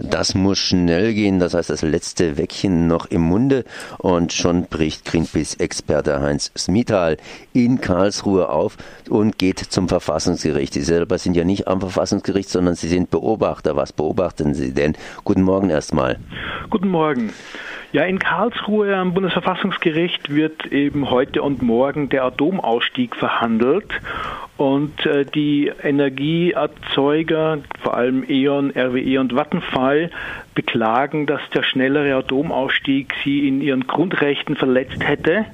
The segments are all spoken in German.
Das muss schnell gehen, das heißt das letzte Weckchen noch im Munde und schon bricht Greenpeace-Experte Heinz Smithal in Karlsruhe auf und geht zum Verfassungsgericht. Sie selber sind ja nicht am Verfassungsgericht, sondern Sie sind Beobachter. Was beobachten Sie denn? Guten Morgen erstmal. Guten Morgen. Ja, in Karlsruhe am Bundesverfassungsgericht wird eben heute und morgen der Atomausstieg verhandelt und äh, die Energieerzeuger, vor allem E.ON, RWE und Vattenfall, beklagen, dass der schnellere Atomausstieg sie in ihren Grundrechten verletzt hätte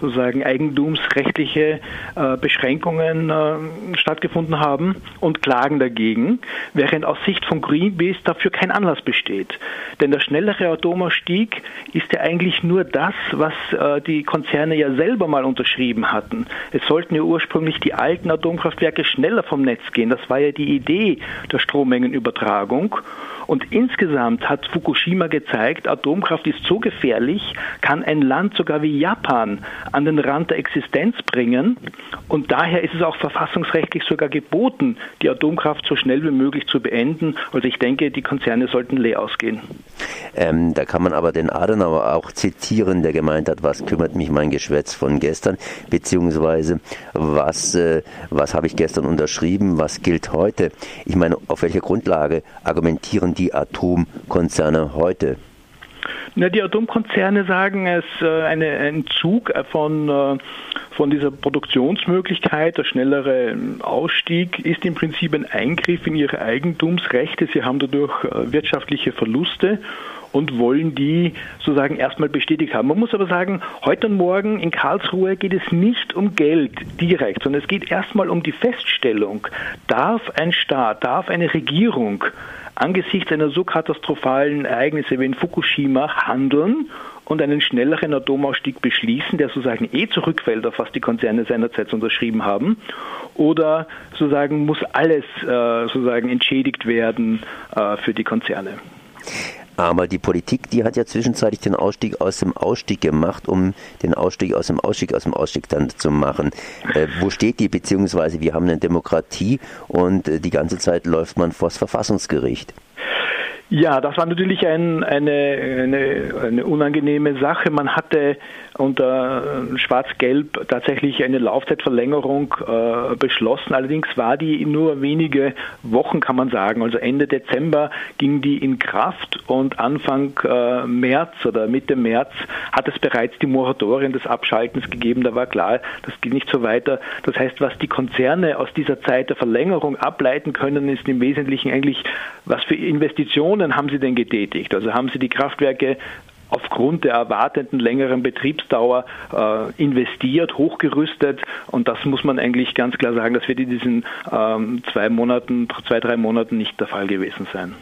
sozusagen eigentumsrechtliche äh, Beschränkungen äh, stattgefunden haben und klagen dagegen, während aus Sicht von Greenpeace dafür kein Anlass besteht. Denn der schnellere Atomausstieg ist ja eigentlich nur das, was äh, die Konzerne ja selber mal unterschrieben hatten. Es sollten ja ursprünglich die alten Atomkraftwerke schneller vom Netz gehen. Das war ja die Idee der Strommengenübertragung. Und insgesamt hat Fukushima gezeigt, Atomkraft ist so gefährlich, kann ein Land sogar wie Japan an den Rand der Existenz bringen. Und daher ist es auch verfassungsrechtlich sogar geboten, die Atomkraft so schnell wie möglich zu beenden. Also ich denke, die Konzerne sollten leer ausgehen. Ähm, da kann man aber den Adenauer auch zitieren, der gemeint hat, was kümmert mich mein Geschwätz von gestern, beziehungsweise was, äh, was habe ich gestern unterschrieben, was gilt heute. Ich meine, auf welcher Grundlage argumentieren die Atomkonzerne heute? Na, die Atomkonzerne sagen, es äh, ein Zug von, äh, von dieser Produktionsmöglichkeit, der schnellere Ausstieg ist im Prinzip ein Eingriff in ihre Eigentumsrechte. Sie haben dadurch äh, wirtschaftliche Verluste und wollen die sozusagen erstmal bestätigt haben. Man muss aber sagen, heute und morgen in Karlsruhe geht es nicht um Geld direkt, sondern es geht erstmal um die Feststellung, darf ein Staat, darf eine Regierung angesichts einer so katastrophalen Ereignisse wie in Fukushima handeln und einen schnelleren Atomausstieg beschließen, der sozusagen eh zurückfällt, auf was die Konzerne seinerzeit unterschrieben haben? Oder sozusagen muss alles äh, sozusagen entschädigt werden äh, für die Konzerne? Aber die Politik, die hat ja zwischenzeitlich den Ausstieg aus dem Ausstieg gemacht, um den Ausstieg aus dem Ausstieg aus dem Ausstieg dann zu machen. Äh, wo steht die? Beziehungsweise wir haben eine Demokratie und äh, die ganze Zeit läuft man vors Verfassungsgericht. Ja, das war natürlich ein, eine, eine, eine unangenehme Sache. Man hatte unter Schwarz-Gelb tatsächlich eine Laufzeitverlängerung äh, beschlossen. Allerdings war die nur wenige Wochen, kann man sagen. Also Ende Dezember ging die in Kraft und Anfang äh, März oder Mitte März hat es bereits die Moratorien des Abschaltens gegeben. Da war klar, das geht nicht so weiter. Das heißt, was die Konzerne aus dieser Zeit der Verlängerung ableiten können, ist im Wesentlichen eigentlich, was für Investitionen Investitionen haben Sie denn getätigt? Also haben Sie die Kraftwerke aufgrund der erwarteten längeren Betriebsdauer äh, investiert, hochgerüstet und das muss man eigentlich ganz klar sagen, das wird in diesen ähm, zwei Monaten, zwei, drei Monaten nicht der Fall gewesen sein.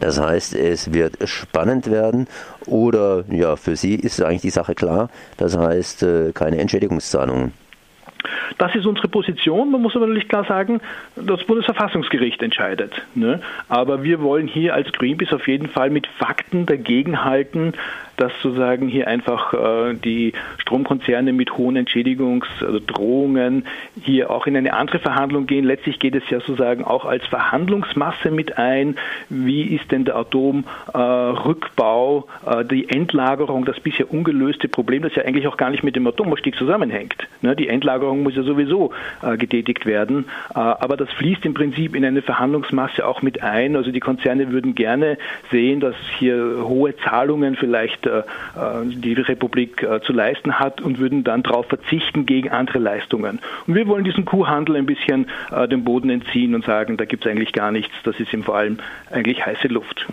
Das heißt, es wird spannend werden oder ja, für Sie ist eigentlich die Sache klar, das heißt äh, keine Entschädigungszahlungen. Das ist unsere Position. Man muss aber natürlich klar sagen, das Bundesverfassungsgericht entscheidet. Ne? Aber wir wollen hier als Greenpeace auf jeden Fall mit Fakten dagegenhalten, dass sozusagen hier einfach äh, die Stromkonzerne mit hohen Entschädigungsdrohungen hier auch in eine andere Verhandlung gehen. Letztlich geht es ja sozusagen auch als Verhandlungsmasse mit ein. Wie ist denn der Atomrückbau, äh, äh, die Endlagerung, das bisher ungelöste Problem, das ja eigentlich auch gar nicht mit dem Atomausstieg zusammenhängt. Ne? Die Endlagerung muss ja sowieso getätigt werden. Aber das fließt im Prinzip in eine Verhandlungsmasse auch mit ein. Also die Konzerne würden gerne sehen, dass hier hohe Zahlungen vielleicht die Republik zu leisten hat und würden dann darauf verzichten gegen andere Leistungen. Und wir wollen diesen Kuhhandel ein bisschen den Boden entziehen und sagen, da gibt es eigentlich gar nichts, das ist ihm vor allem eigentlich heiße Luft.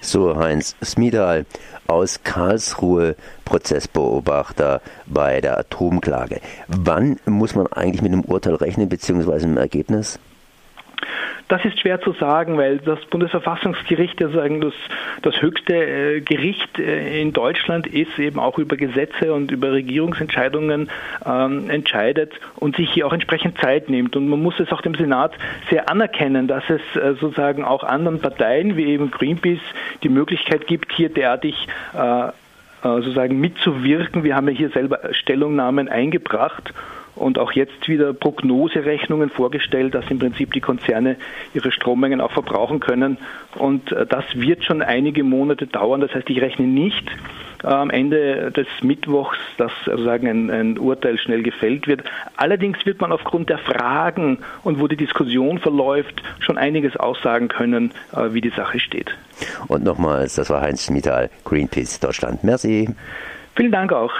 So, Heinz Smidal aus Karlsruhe, Prozessbeobachter bei der Atomklage. Wann muss man eigentlich mit einem Urteil rechnen, beziehungsweise einem Ergebnis? Das ist schwer zu sagen, weil das Bundesverfassungsgericht sagen, das, das höchste äh, Gericht äh, in Deutschland ist, eben auch über Gesetze und über Regierungsentscheidungen ähm, entscheidet und sich hier auch entsprechend Zeit nimmt. Und man muss es auch dem Senat sehr anerkennen, dass es äh, sozusagen auch anderen Parteien wie eben Greenpeace die Möglichkeit gibt, hier derartig äh, sozusagen mitzuwirken. Wir haben ja hier selber Stellungnahmen eingebracht und auch jetzt wieder Prognoserechnungen vorgestellt, dass im Prinzip die Konzerne ihre Strommengen auch verbrauchen können. Und äh, das wird schon einige Monate dauern. Das heißt, ich rechne nicht am Ende des Mittwochs, dass sozusagen ein, ein, Urteil schnell gefällt wird. Allerdings wird man aufgrund der Fragen und wo die Diskussion verläuft, schon einiges aussagen können, äh, wie die Sache steht. Und nochmals, das war Heinz Schmidtal, Greenpeace Deutschland. Merci. Vielen Dank auch.